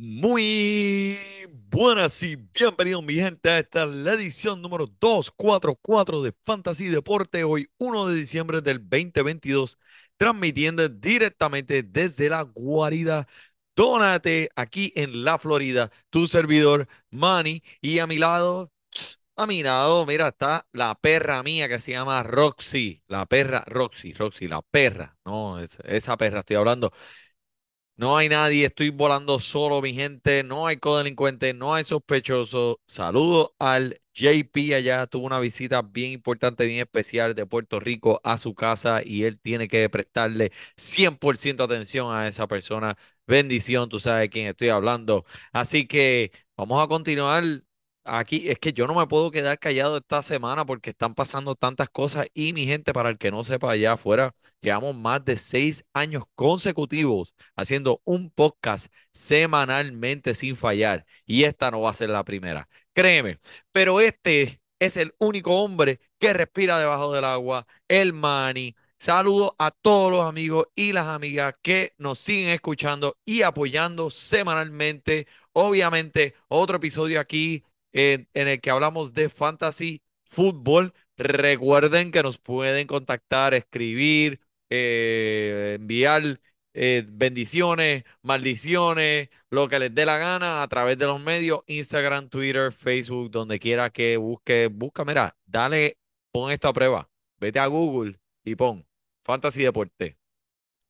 Muy buenas y bienvenidos mi gente a esta la edición número 244 de Fantasy Deporte, hoy 1 de diciembre del 2022, transmitiendo directamente desde la guarida Donate aquí en la Florida, tu servidor Manny y a mi lado, a mi lado, mira, está la perra mía que se llama Roxy, la perra Roxy, Roxy, la perra, no, esa perra estoy hablando. No hay nadie, estoy volando solo, mi gente. No hay codelincuente, no hay sospechoso. Saludo al JP allá. Tuvo una visita bien importante, bien especial de Puerto Rico a su casa y él tiene que prestarle 100% atención a esa persona. Bendición, tú sabes de quién estoy hablando. Así que vamos a continuar Aquí es que yo no me puedo quedar callado esta semana porque están pasando tantas cosas y mi gente, para el que no sepa allá afuera, llevamos más de seis años consecutivos haciendo un podcast semanalmente sin fallar y esta no va a ser la primera, créeme, pero este es el único hombre que respira debajo del agua, el Manny. Saludo a todos los amigos y las amigas que nos siguen escuchando y apoyando semanalmente. Obviamente, otro episodio aquí en, el que hablamos de fantasy fútbol. Recuerden que nos pueden contactar, escribir, eh, enviar eh, bendiciones, maldiciones, lo que les dé la gana a través de los medios, Instagram, Twitter, Facebook, donde quiera que busque, busca, mira, dale, pon esto a prueba. Vete a Google y pon Fantasy Deporte.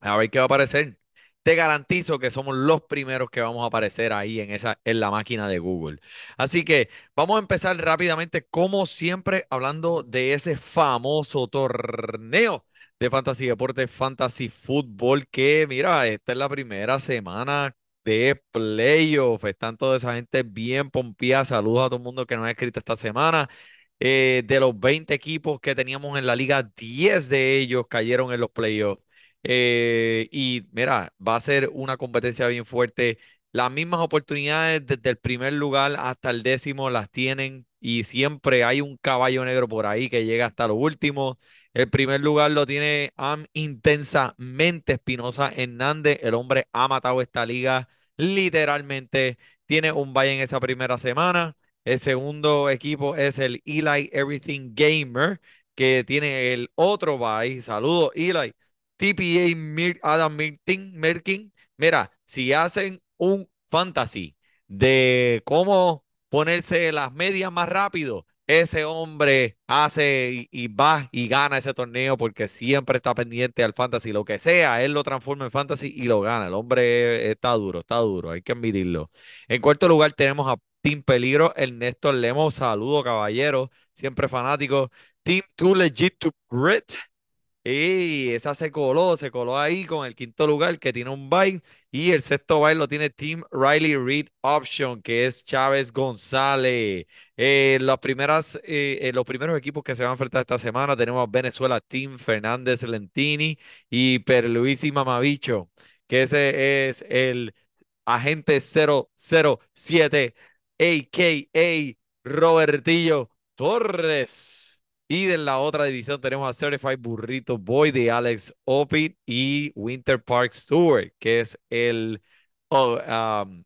A ver qué va a aparecer te garantizo que somos los primeros que vamos a aparecer ahí en esa en la máquina de Google. Así que vamos a empezar rápidamente, como siempre, hablando de ese famoso torneo de Fantasy Deporte, Fantasy Fútbol, que mira, esta es la primera semana de playoff. Están toda esa gente bien pompeada. Saludos a todo el mundo que nos ha escrito esta semana. Eh, de los 20 equipos que teníamos en la liga, 10 de ellos cayeron en los playoffs. Eh, y mira, va a ser una competencia bien fuerte. Las mismas oportunidades desde el primer lugar hasta el décimo las tienen y siempre hay un caballo negro por ahí que llega hasta lo último. El primer lugar lo tiene Am intensamente Espinosa Hernández. El hombre ha matado esta liga literalmente. Tiene un bye en esa primera semana. El segundo equipo es el Eli Everything Gamer, que tiene el otro bye. Saludos, Eli. TPA Adam Merkin. Mira, si hacen un fantasy de cómo ponerse las medias más rápido, ese hombre hace y, va y gana ese torneo porque siempre está pendiente al fantasy, lo que sea, él lo transforma en fantasy y lo gana. El hombre está duro, está duro, hay que admitirlo. En cuarto lugar tenemos a Team Peligro, Ernesto Lemos, saludo caballero, siempre fanático. Team Too Legit to Brit, y esa se coló, se coló ahí con el quinto lugar que tiene un bye. Y el sexto bye lo tiene Team Riley Reed Option, que es Chávez González. Eh, las primeras, eh, eh, los primeros equipos que se van a enfrentar esta semana tenemos Venezuela Team Fernández Lentini y Perluisi Mamabicho, que ese es el agente 007, a.k.a. Robertillo Torres. Y de la otra división tenemos a Certified Burrito Boy de Alex Opit y Winter Park Stewart, que es el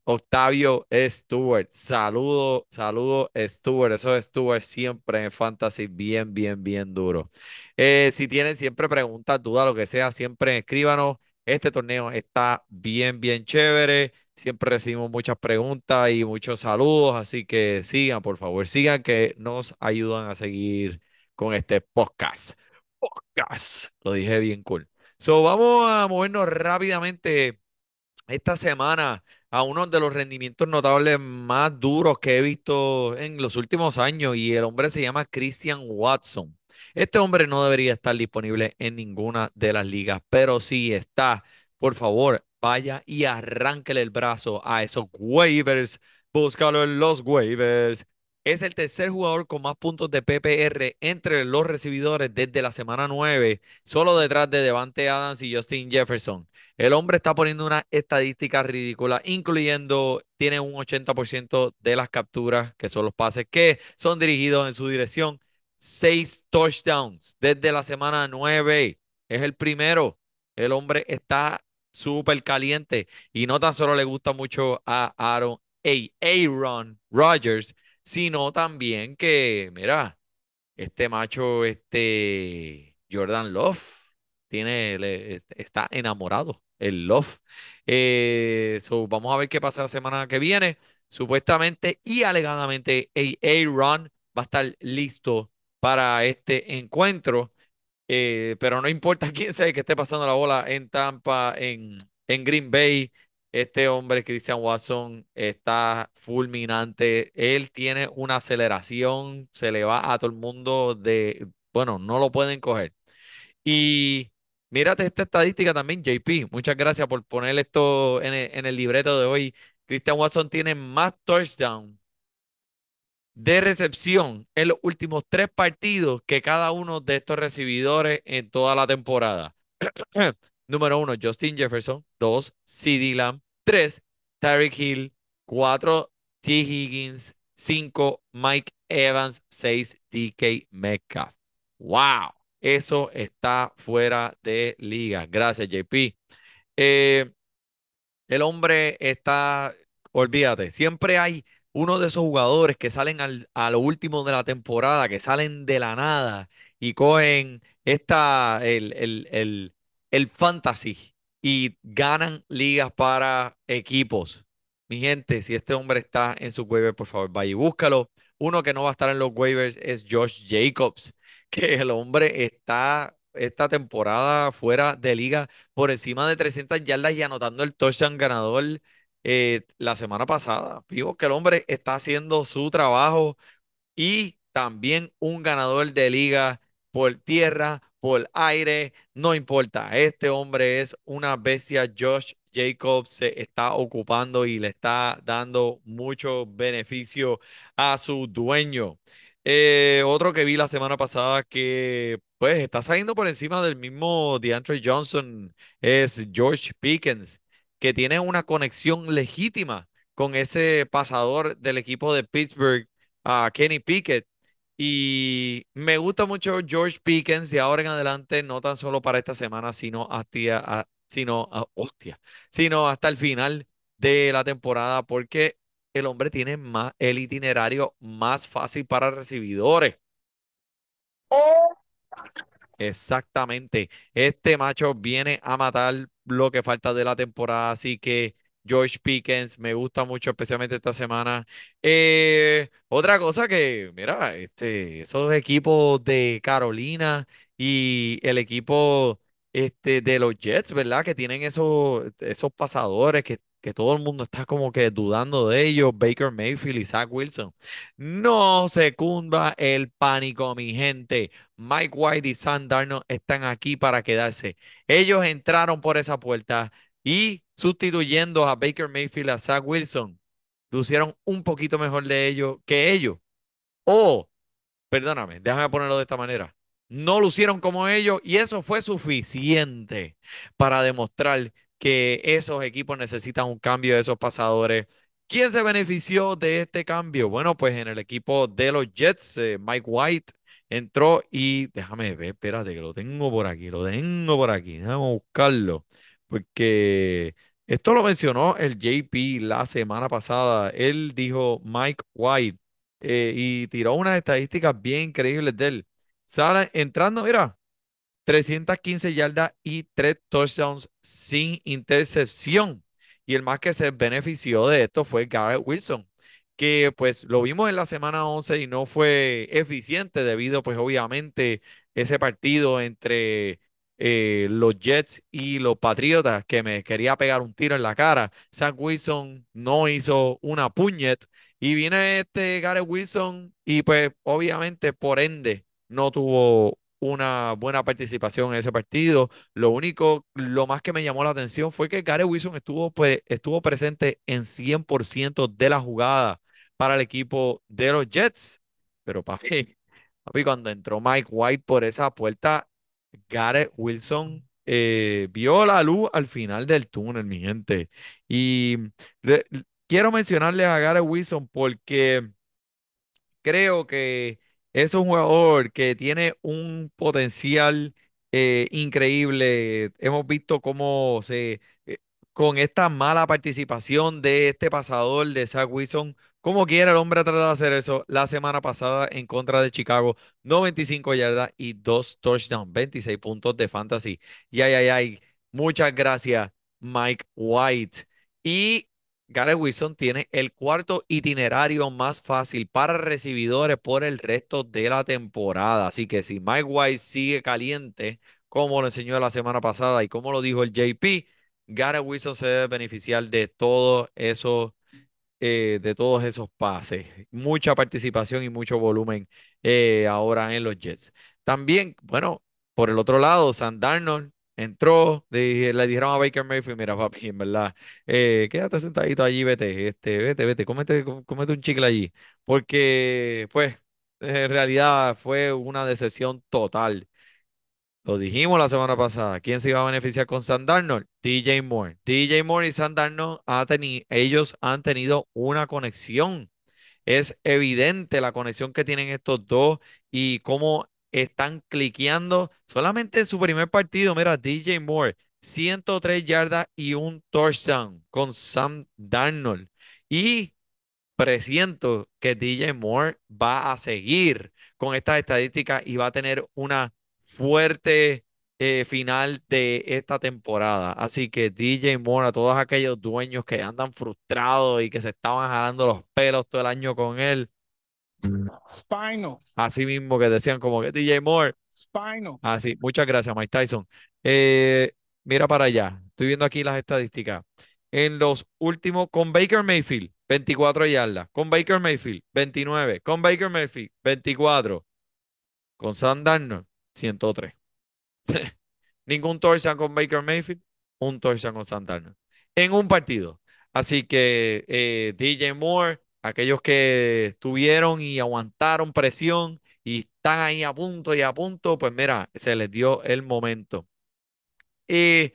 Octavio Stewart. Saludo, saludo Stewart. Eso es Stewart siempre en Fantasy, bien, bien, bien duro. Eh, si tienen siempre preguntas, dudas, lo que sea, siempre escríbanos. Este torneo está bien, bien chévere. Siempre recibimos muchas preguntas y muchos saludos, así que sigan, por favor, sigan que nos ayudan a seguir con este podcast. Podcast. Lo dije bien cool. So, vamos a movernos rápidamente esta semana a uno de los rendimientos notables más duros que he visto en los últimos años y el hombre se llama Christian Watson. Este hombre no debería estar disponible en ninguna de las ligas, pero si está, por favor, vaya y arránquele el brazo a esos waivers. Búscalo en los waivers es el tercer jugador con más puntos de PPR entre los recibidores desde la semana 9, solo detrás de Devante Adams y Justin Jefferson. El hombre está poniendo una estadística ridícula, incluyendo, tiene un 80% de las capturas, que son los pases que son dirigidos en su dirección. Seis touchdowns desde la semana 9. Es el primero. El hombre está súper caliente y no tan solo le gusta mucho a Aaron, Aaron Rodgers, sino también que, mira, este macho, este Jordan Love, tiene, está enamorado, el Love. Eh, so, vamos a ver qué pasa la semana que viene. Supuestamente y alegadamente, Aaron va a estar listo para este encuentro. Eh, pero no importa quién sea que esté pasando la bola en Tampa, en, en Green Bay. Este hombre, Christian Watson, está fulminante. Él tiene una aceleración, se le va a todo el mundo de, bueno, no lo pueden coger. Y mírate esta estadística también, JP. Muchas gracias por poner esto en el, libreto de hoy. Christian Watson tiene más touchdowns de recepción en los últimos tres partidos que cada uno de estos recibidores en toda la temporada. Número uno, Justin Jefferson. Dos, CeeDee Lamb. Tres, Tyreek Hill. Cuatro, T. Higgins. Cinco, Mike Evans. Seis, DK Metcalf. ¡Wow! Eso está fuera de liga. Gracias, JP. Eh, el hombre está, olvídate, siempre hay uno de esos jugadores que salen al- a lo último de la temporada, que salen de la nada y cogen esta, el, el, el, el fantasy y ganan ligas para equipos. Mi gente, si este hombre está en su waiver, por favor, vaya y búscalo. Uno que no va a estar en los waivers es Josh Jacobs, que el hombre está esta temporada fuera de liga por encima de 300 yardas y anotando el touchdown ganador eh, la semana pasada. Digo que el hombre está haciendo su trabajo y también un ganador de liga por tierra, por aire, no importa. Este hombre es una bestia. Josh Jacobs se está ocupando y le está dando mucho beneficio a su dueño. Eh, otro que vi la semana pasada que pues está saliendo por encima del mismo DeAndre Johnson es George Pickens, que tiene una conexión legítima con ese pasador del equipo de Pittsburgh Kenny Pickett. Y me gusta mucho George Pickens y ahora en adelante, no tan solo para esta semana, sino hasta, sino, a- hostia, sino hasta el final de la temporada, porque el hombre tiene más, el itinerario más fácil para recibidores. Exactamente. Este macho viene a matar lo que falta de la temporada, así que George Pickens me gusta mucho, especialmente esta semana. Eh, otra cosa que, mira, este, esos equipos de Carolina y el equipo este, de los Jets, ¿verdad? Que tienen esos, esos pasadores que, que todo el mundo está como que dudando de ellos, Baker Mayfield y Zach Wilson. No se cunda el pánico, mi gente. Mike White y Sam están aquí para quedarse. Ellos entraron por esa puerta y sustituyendo a Baker Mayfield a Zach Wilson, lucieron un poquito mejor de ellos que ellos. O perdóname, déjame ponerlo de esta manera. No lucieron como ellos y eso fue suficiente para demostrar que esos equipos necesitan un cambio de esos pasadores. ¿Quién se benefició de este cambio? Bueno, pues en el equipo de los Jets, eh, Mike White entró y déjame ver, espérate que lo tengo por aquí, lo tengo por aquí, déjame buscarlo, porque esto lo mencionó el JP la semana pasada. Él dijo Mike White eh, y tiró unas estadísticas bien increíbles de él. Sale entrando, mira, 315 yardas y 3 touchdowns sin intercepción. Y el más que se benefició de esto fue Garrett Wilson, que pues lo vimos en la semana 11 y no fue eficiente debido pues obviamente ese partido entre eh, los Jets y los Patriotas que me quería pegar un tiro en la cara. Zach Wilson no hizo una puñet y viene este Garrett Wilson y pues obviamente por ende no tuvo una buena participación en ese partido. Lo único, lo más que me llamó la atención fue que Garrett Wilson estuvo, pues, estuvo presente en 100% de la jugada para el equipo de los Jets. Pero papi, papi, cuando entró Mike White por esa puerta, Garrett Wilson eh, vio la luz al final del túnel, mi gente. Y quiero mencionarle a Garrett Wilson porque creo que es un jugador que tiene un potencial eh, increíble. Hemos visto cómo se, eh, con esta mala participación de este pasador de Zach Wilson, como quiera el hombre ha tratado de hacer eso la semana pasada en contra de Chicago, 95 yardas y dos touchdowns, 26 puntos de fantasy. Y ay, ay, ay, muchas gracias, Mike White. Y Garrett Wilson tiene el cuarto itinerario más fácil para recibidores por el resto de la temporada. Así que si Mike White sigue caliente, como lo enseñó la semana pasada y como lo dijo el JP, Garrett Wilson se debe beneficiar de todo eso eh, de todos esos pases. Mucha participación y mucho volumen eh, ahora en los Jets. También, bueno, por el otro lado, Sam Darnold entró, le dijeron a Baker Mayfield, mira papi, en verdad, eh, quédate sentadito allí, vete, este, vete, vete, cómete, cómete un chicle allí, porque pues en realidad fue una decepción total. Lo dijimos la semana pasada. ¿Quién se iba a beneficiar con Sam Darnold? DJ Moore. DJ Moore y Sam Darnold, ha ellos han tenido una conexión. Es evidente la conexión que tienen estos dos y cómo están cliqueando solamente en su primer partido. Mira, DJ Moore, 103 yardas y un touchdown con Sam Darnold. Y presiento que DJ Moore va a seguir con estas estadísticas y va a tener una fuerte eh, final de esta temporada. Así que DJ Moore, a todos aquellos dueños que andan frustrados y que se estaban jalando los pelos todo el año con él. Spinal. Así mismo que decían como que DJ Moore. Spinal. Así, muchas gracias, Mike Tyson. Eh, mira para allá. Estoy viendo aquí las estadísticas. En los últimos, con Baker Mayfield, 24 yardas. Con Baker Mayfield, 29. Con Baker Mayfield, 24. Con Sam Darnold, 103. Ningún touchdown con Baker Mayfield, un touchdown con Santana. En un partido. Así que eh, DJ Moore, aquellos que estuvieron y aguantaron presión y están ahí a punto y a punto, pues mira, se les dio el momento. Y,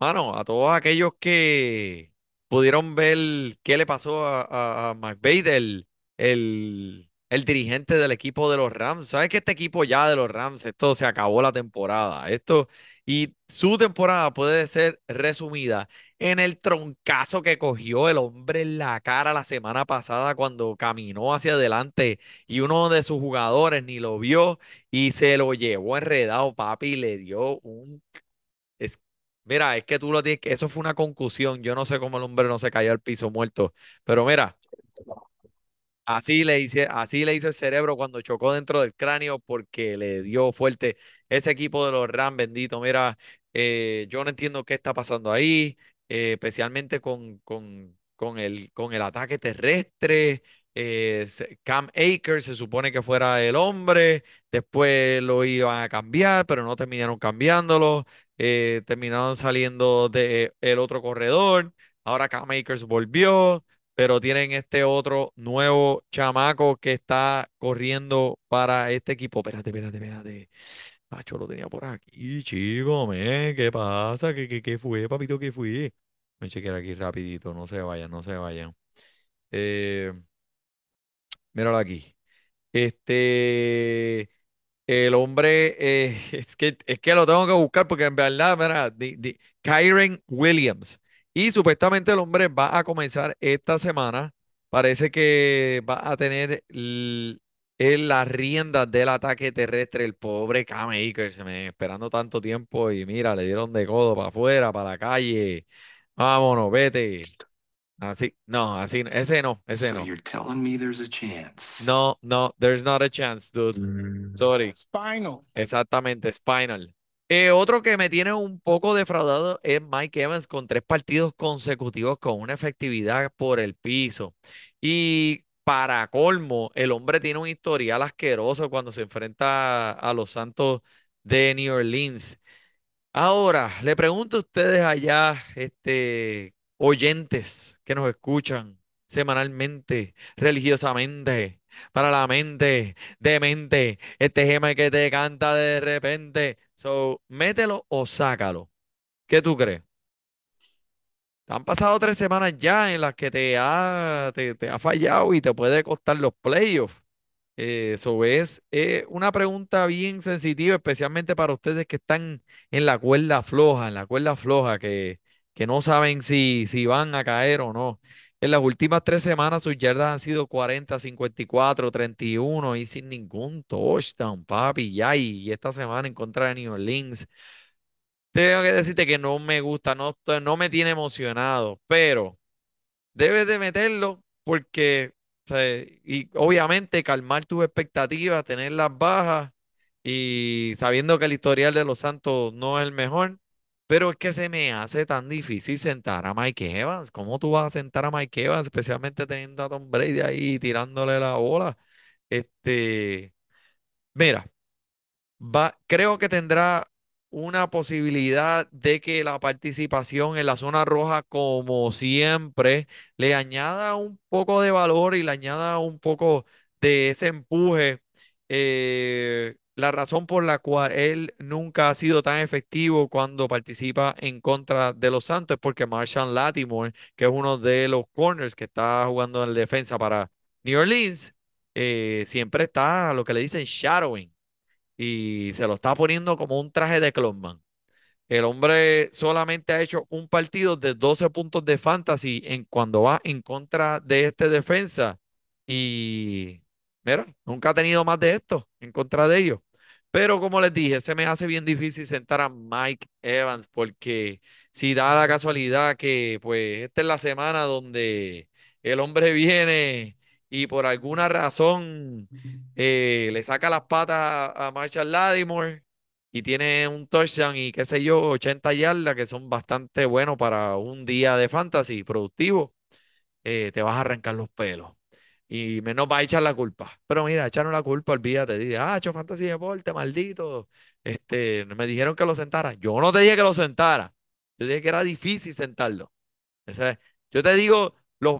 mano, a todos aquellos que pudieron ver qué le pasó a, a, a McVay, el, el el dirigente del equipo de los Rams. ¿Sabes que este equipo ya de los Rams, esto se acabó la temporada? Esto y su temporada puede ser resumida en el troncazo que cogió el hombre en la cara la semana pasada cuando caminó hacia adelante y uno de sus jugadores ni lo vio y se lo llevó enredado, papi, y le dio un... Es... Mira, es que tú lo tienes que... Eso fue una concusión. Yo no sé cómo el hombre no se cayó al piso muerto. Pero mira, Así le hice, así le hizo el cerebro cuando chocó dentro del cráneo porque le dio fuerte ese equipo de los Rams, bendito. Mira, eh, yo no entiendo qué está pasando ahí, eh, especialmente con, con, con, el, con el ataque terrestre. Eh, Cam Akers se supone que fuera el hombre, después lo iban a cambiar, pero no terminaron cambiándolo, terminaron saliendo del el otro corredor. Ahora Cam Akers volvió pero tienen este otro nuevo chamaco que está corriendo para este equipo. Espérate, espérate, espérate. Macho, lo tenía por aquí, chico, me, ¿qué pasa? ¿Qué, qué, qué fue, papito? ¿Qué fue? Voy a chequear aquí rapidito, no se vayan, no se vayan. Eh, míralo aquí. Este, el hombre, eh, es que, es que lo tengo que buscar porque en verdad, mira, Kyren Williams y supuestamente el hombre va a comenzar esta semana. Parece que va a tener en las riendas del ataque terrestre. El pobre Cam Akers, me esperando tanto tiempo. Y mira, le dieron de codo para afuera, para la calle. Vámonos, vete. Así, no, así, ese no, ese no. No, no, there's not a chance, dude. Mm. Sorry. Spinal. Exactamente, spinal. Eh, otro que me tiene un poco defraudado es Mike Evans con tres partidos consecutivos con una efectividad por el piso. Y para colmo, el hombre tiene un historial asqueroso cuando se enfrenta a los Santos de New Orleans. Ahora, le pregunto a ustedes allá, este, oyentes que nos escuchan semanalmente, religiosamente, para la mente, de mente, este gema que te canta de repente. So, mételo o sácalo. ¿Qué tú crees? Han pasado tres semanas ya en las que te ha, te, ha fallado y te puede costar los playoffs. Eso es eh, una pregunta bien sensitiva, especialmente para ustedes que están en la cuerda floja, en la cuerda floja, que, que no saben si, si van a caer o no. En las últimas tres semanas sus yardas han sido 40, 54, 31 y sin ningún touchdown, papi. Ya, y esta semana en contra de New Orleans. Tengo que decirte que no me gusta, no, no me tiene emocionado, pero debes de meterlo porque, y obviamente calmar tus expectativas, tenerlas bajas y sabiendo que el historial de los Santos no es el mejor, pero es que se me hace tan difícil sentar a Mike Evans. ¿Cómo tú vas a sentar a Mike Evans, especialmente teniendo a Tom Brady ahí tirándole la bola? Este, mira. Va, creo que tendrá una posibilidad de que la participación en la zona roja, como siempre, le añada un poco de valor y le añada un poco de ese empuje. Eh, la razón por la cual él nunca ha sido tan efectivo cuando participa en contra de los Santos es porque Marshall Latimore, que es uno de los corners que está jugando en defensa para New Orleans, eh, siempre está lo que le dicen shadowing y se lo está poniendo como un traje de Clonman. El hombre solamente ha hecho un partido de 12 puntos de fantasy en cuando va en contra de este defensa. Y mira, nunca ha tenido más de esto en contra de ellos. Pero como les dije, se me hace bien difícil sentar a Mike Evans porque si da la casualidad que pues esta es la semana donde el hombre viene y por alguna razón eh, le saca las patas a Marshall Lattimore y tiene un touchdown y qué sé yo, 80 yardas que son bastante buenos para un día de fantasy productivo, eh, te vas a arrancar los pelos. Y menos va a echar la culpa. Pero mira, echaron la culpa, olvídate. Dice, ah, hecho fantasy deporte, maldito. Este, me dijeron que lo sentara. Yo no te dije que lo sentara. Yo dije que era difícil sentarlo. Es- yo te digo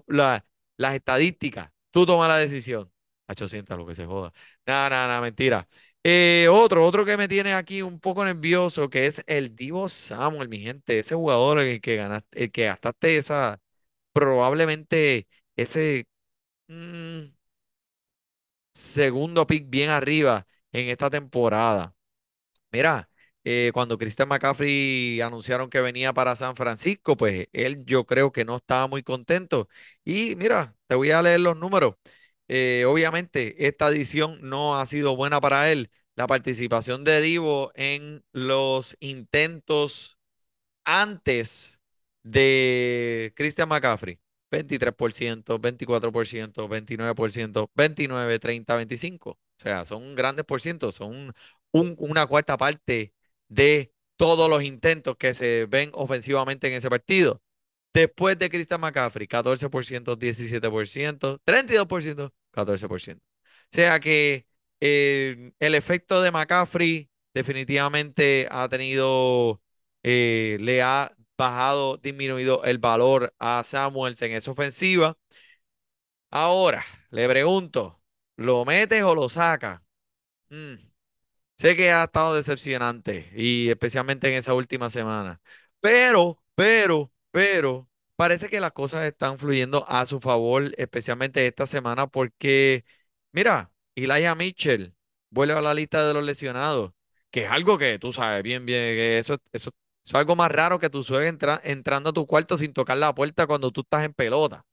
la- las estadísticas. Tú tomas la decisión. Hacho, sienta lo que se joda. Nada, nada, nada, mentira. Eh, otro, otro que me tiene aquí un poco nervioso, que es el Divo Samuel, mi gente. Ese jugador el que ganaste, el que gastaste esa, probablemente ese mm, segundo pick bien arriba en esta temporada. Mira, eh, cuando Christian McCaffrey anunciaron que venía para San Francisco, pues él yo creo que no estaba muy contento. Y mira, te voy a leer los números. Eh, obviamente, esta edición no ha sido buena para él. La participación de Divo en los intentos antes de Christian McCaffrey. 23%, 24%, 29%, 29, 30, 25. O sea, son grandes por ciento, son un- una cuarta parte de todos los intentos que se ven ofensivamente en ese partido. Después de Christian McCaffrey, 14%, 17%, 32%, 14%. O sea que eh, el efecto de McCaffrey definitivamente ha tenido eh, le ha bajado, disminuido el valor a Samuels en esa ofensiva. Ahora, le pregunto, ¿lo metes o lo sacas? Mm, sé que ha estado decepcionante y especialmente en esa última semana. Pero, pero, pero, parece que las cosas están fluyendo a su favor, especialmente esta semana, porque, mira, Elijah Mitchell vuelve a la lista de los lesionados, que es algo que tú sabes bien, bien, que eso, eso, es algo más raro que tu suegra entra- entrando a tu cuarto sin tocar la puerta cuando tú estás en pelota.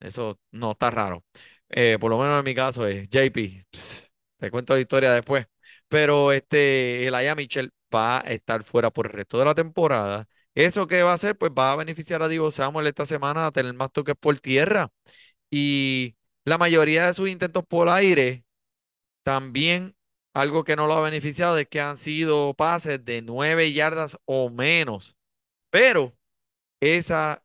Eso no está raro. Eh, por lo menos en mi caso es JP. Ps, Te cuento la historia después. Pero este, Elijah Mitchell va a estar fuera por el resto de la temporada. ¿Eso qué va a hacer? Pues va a beneficiar a Divo Samuel esta semana a tener más toques por tierra. Y la mayoría de sus intentos por aire, también algo que no lo ha beneficiado es que han sido pases de nueve yardas o menos. Pero esa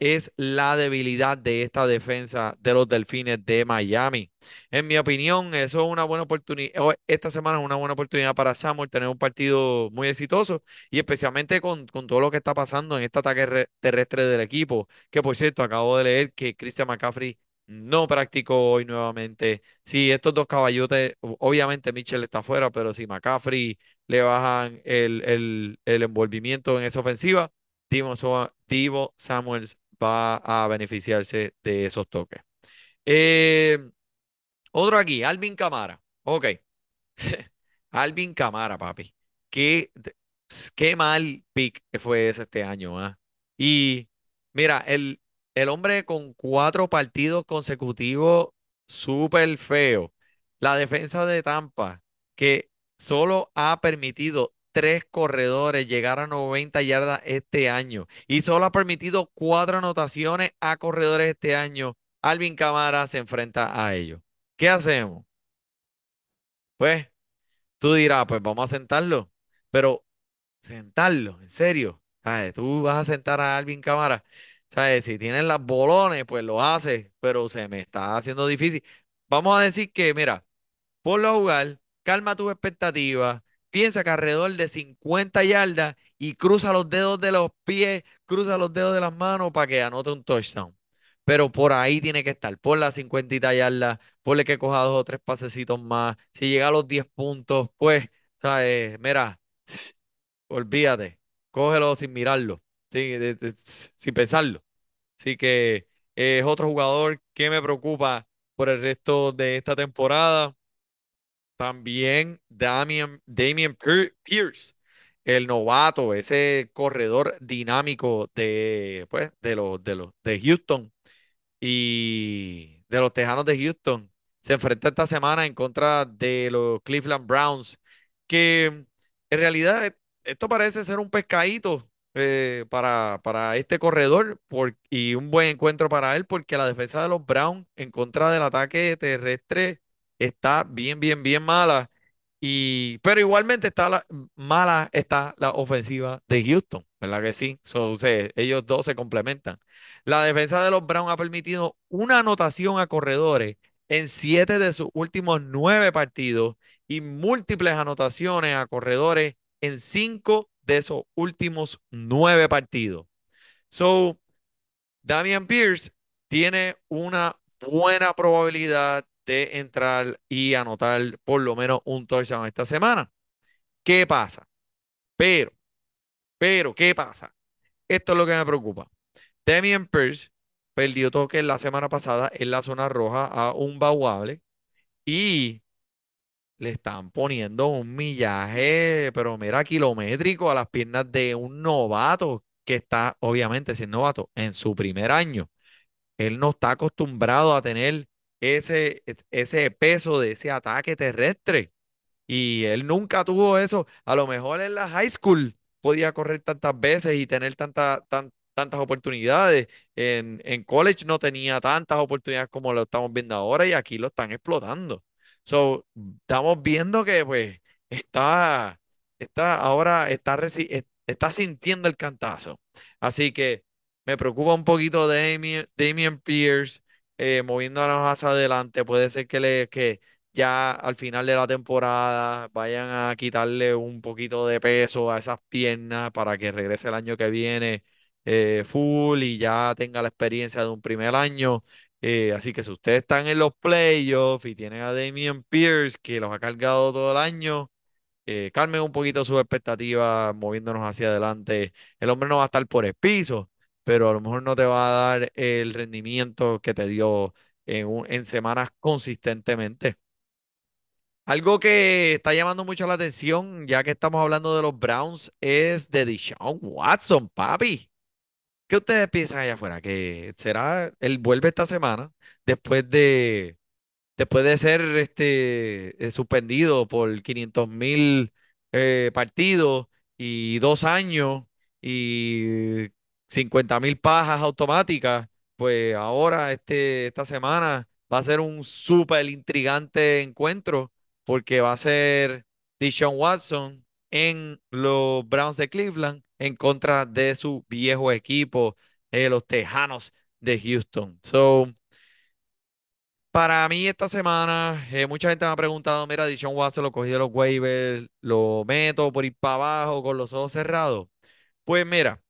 es la debilidad de esta defensa de los Delfines de Miami. En mi opinión, eso es una buena oportunidad. Esta semana es una buena oportunidad para Samuel tener un partido muy exitoso y especialmente con, con todo lo que está pasando en este ataque re- terrestre del equipo. Que por cierto, acabo de leer que Christian McCaffrey no practicó hoy nuevamente. Si estos dos caballotes, obviamente Mitchell está fuera, pero si McCaffrey le bajan el, el el envolvimiento en esa ofensiva. Divo, Sa- Divo Samuels va a beneficiarse de esos toques. Eh, Otro aquí, Alvin Camara. Ok. Alvin Camara, papi. Qué, qué mal pick fue ese este año, ¿ah? Y mira, el, el hombre con cuatro partidos consecutivos súper feo. La defensa de Tampa, que solo ha permitido tres corredores llegar a 90 yardas este año y solo ha permitido cuatro anotaciones a corredores este año. Alvin Camara se enfrenta a ellos. ¿Qué hacemos? Pues tú dirás, pues vamos a sentarlo, pero sentarlo, en serio. ¿Sabes? Tú vas a sentar a Alvin Camara. ¿Sabes? Si tienes las bolones, pues lo haces, pero se me está haciendo difícil. Vamos a decir que, mira, ponlo a jugar, calma tus expectativas, piensa que alrededor de 50 yardas y cruza los dedos de los pies, cruza los dedos de las manos para que anote un touchdown. Pero por ahí tiene que estar, por las 50 yardas, ponle que coja dos o tres pasecitos más. Si llega a los 10 puntos, pues, ¿sabes? Mira, olvídate, cógelo sin mirarlo, sin pensarlo. Así que es otro jugador que me preocupa por el resto de esta temporada. También Damian, Damian Pier- Pierce, el novato, ese corredor dinámico de, pues, de los, de los, de Houston y de los Tejanos de Houston. Se enfrenta esta semana en contra de los Cleveland Browns, que en realidad esto parece ser un pescadito eh, para, para este corredor y un buen encuentro para él, porque la defensa de los Browns en contra del ataque terrestre está bien, bien, bien mala. Y, pero igualmente está la, mala está la ofensiva de Houston, ¿verdad que sí? Sea, ellos dos se complementan. La defensa de los Browns ha permitido una anotación a corredores en siete de sus últimos nueve partidos y múltiples anotaciones a corredores en cinco de esos últimos nueve partidos. So, Damian Pierce tiene una buena probabilidad de entrar y anotar por lo menos un touchdown esta semana. ¿Qué pasa? Pero, pero, ¿qué pasa? Esto es lo que me preocupa. Damian Pierce perdió toque la semana pasada en la zona roja a un baguable y le están poniendo un millaje, pero mira, kilométrico a las piernas de un novato que está, obviamente, siendo novato en su primer año. Él no está acostumbrado a tener ese, ese peso de ese ataque terrestre. Y él nunca tuvo eso. A lo mejor en la high school podía correr tantas veces y tener tanta- tan- tantas oportunidades. En, en college no tenía tantas oportunidades como lo estamos viendo ahora y aquí lo están explotando. So, estamos viendo que pues está, está ahora está, está sintiendo el cantazo. Así que me preocupa un poquito Damien, Damien Pierce eh, moviéndonos hacia adelante. Puede ser que le que ya al final de la temporada vayan a quitarle un poquito de peso a esas piernas para que regrese el año que viene eh, full y ya tenga la experiencia de un primer año. Eh, así que si ustedes están en los playoffs y tienen a Damian Pierce que los ha cargado todo el año, eh, calmen un poquito sus expectativas moviéndonos hacia adelante. El hombre no va a estar por el piso, pero a lo mejor no te va a dar el rendimiento que te dio en, en semanas consistentemente. Algo que está llamando mucho la atención, ya que estamos hablando de los Browns, es de Deshaun Watson, papi. ¿Qué ustedes piensan allá afuera? ¿Que será, él vuelve esta semana después de, después de ser este, eh, suspendido por 500 mil eh, partidos y dos años y 50 mil pajas automáticas, pues ahora este, esta semana va a ser un súper intrigante encuentro porque va a ser Deshaun Watson en los Browns de Cleveland en contra de su viejo equipo, eh, los Tejanos de Houston. So, para mí esta semana, eh, mucha gente me ha preguntado, mira, Deshaun Watson lo cogí de los waivers, lo meto por ir para abajo con los ojos cerrados. Pues mira,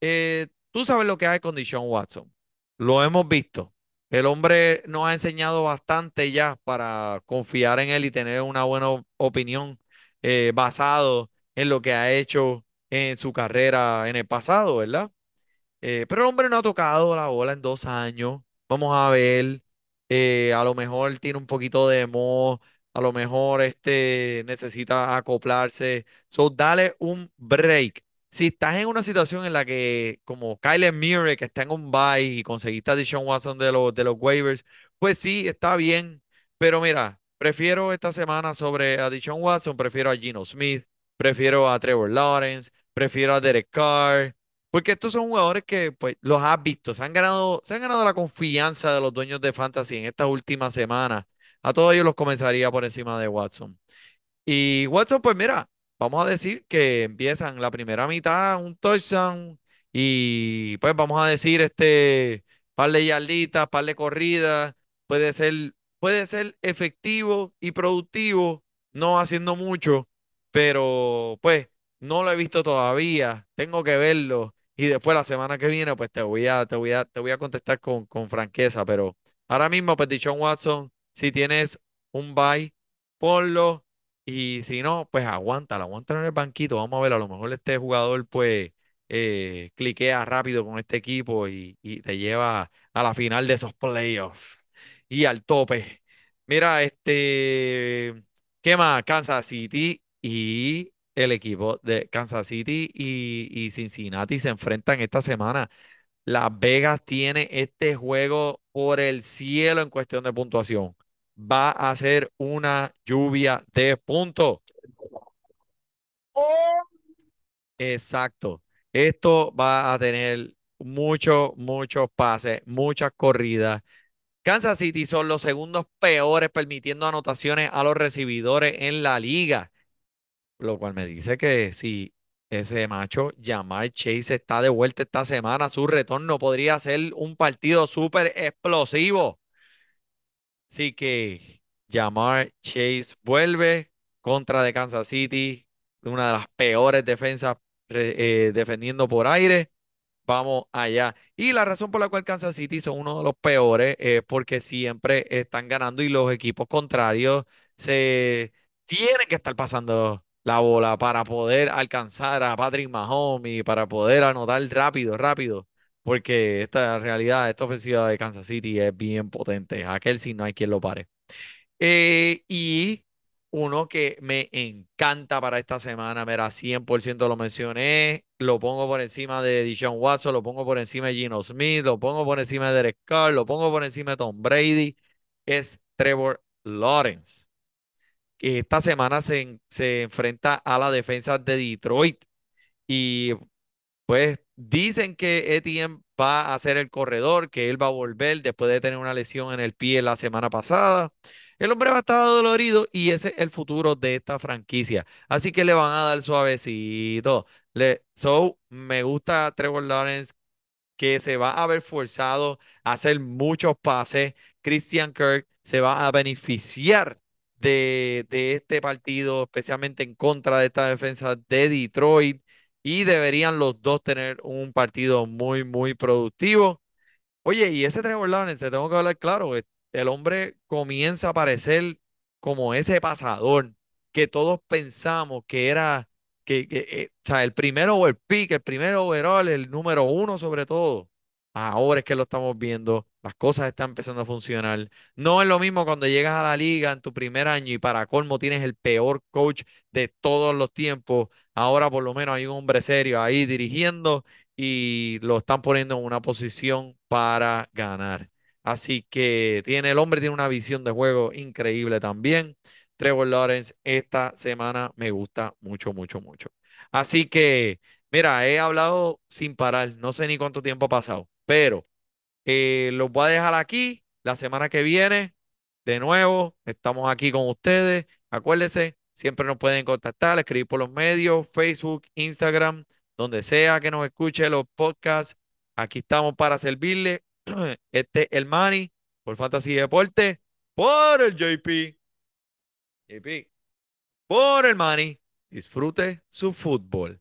eh, tú sabes lo que hay con Deshaun Watson. Lo hemos visto. El hombre nos ha enseñado bastante ya para confiar en él y tener una buena op- opinión eh, basado en lo que ha hecho en su carrera en el pasado, ¿verdad? Eh, pero el hombre no ha tocado la bola en dos años. Vamos a ver. eh, a lo mejor tiene un poquito de mo, a lo mejor este necesita acoplarse. So, dale un break. Si estás en una situación en la que, como Kyler Murray, que está en un bye y conseguiste a Deshaun Watson de los, de los waivers, pues sí, está bien. Pero mira, prefiero esta semana sobre a Watson, prefiero a Gino Smith, prefiero a Trevor Lawrence, prefiero a Derek Carr. Porque estos son jugadores que pues, los has visto, se han ganado, se han ganado la confianza de los dueños de Fantasy en estas últimas semanas. A todos ellos los comenzaría por encima de Watson. Y Watson, pues mira, vamos a decir que empiezan la primera mitad, un touchdown, y pues vamos a decir este par de yarditas, par de corridas, puede ser, puede ser efectivo y productivo, no haciendo mucho, pero pues no lo he visto todavía, tengo que verlo. Y después la semana que viene, pues te voy a, te voy a, te voy a contestar con, con franqueza, pero ahora mismo, pues Watson, si tienes un bye, ponlo. Y si no, pues aguántalo, aguántalo en el banquito. Vamos a ver, a lo mejor este jugador, pues, eh, cliquea rápido con este equipo y, y te lleva a la final de esos playoffs y al tope. Mira, este, ¿qué más? Kansas City y el equipo de Kansas City y, y Cincinnati se enfrentan esta semana. Las Vegas tiene este juego por el cielo en cuestión de puntuación. Va a ser una lluvia de puntos. Exacto. Esto va a tener muchos, muchos pases, muchas corridas. Kansas City son los segundos peores permitiendo anotaciones a los recibidores en la liga. Lo cual me dice que si ese macho, Jamal Chase, está de vuelta esta semana, su retorno podría ser un partido súper explosivo. Así que Jamar Chase vuelve contra de Kansas City, una de las peores defensas eh, defendiendo por aire. Vamos allá. Y la razón por la cual Kansas City son uno de los peores es porque siempre están ganando y los equipos contrarios se tienen que estar pasando la bola para poder alcanzar a Patrick Mahomes y para poder anotar rápido, rápido. Porque esta realidad, esta ofensiva de Kansas City es bien potente. Aquel sí no hay quien lo pare. Eh, y uno que me encanta para esta semana, mira, 100% lo mencioné, lo pongo por encima de Deshaun Watson, lo pongo por encima de Gino Smith, lo pongo por encima de Derek Carr, lo pongo por encima de Tom Brady, es Trevor Lawrence, que esta semana se, se enfrenta a la defensa de Detroit y pues dicen que Etienne va a ser el corredor, que él va a volver después de tener una lesión en el pie la semana pasada. El hombre va a estar dolorido y ese es el futuro de esta franquicia. Así que le van a dar suavecito. Le, so, me gusta Trevor Lawrence que se va a ver forzado a hacer muchos pases. Christian Kirk se va a beneficiar de, de este partido, especialmente en contra de esta defensa de Detroit. Y deberían los dos tener un partido muy, muy productivo. Oye, y ese Trevor Lawrence, te tengo que hablar claro, el hombre comienza a parecer como ese pasador que todos pensamos que era, que, que, eh, o sea, el primero o el pick, el primero overall, el número uno sobre todo. Ahora es que lo estamos viendo, las cosas están empezando a funcionar. No es lo mismo cuando llegas a la liga en tu primer año y para colmo tienes el peor coach de todos los tiempos. Ahora por lo menos hay un hombre serio ahí dirigiendo y lo están poniendo en una posición para ganar. Así que tiene el hombre tiene una visión de juego increíble también. Trevor Lawrence esta semana me gusta mucho, mucho, mucho. Así que, mira, he hablado sin parar, no sé ni cuánto tiempo ha pasado, pero eh, los voy a dejar aquí la semana que viene. De nuevo, estamos aquí con ustedes. Acuérdense, siempre nos pueden contactar, escribir por los medios, Facebook, Instagram, donde sea que nos escuche los podcasts. Aquí estamos para servirle. Este es el Manny por Fantasy Deporte, por el JP. JP, por el Manny. Disfrute su fútbol.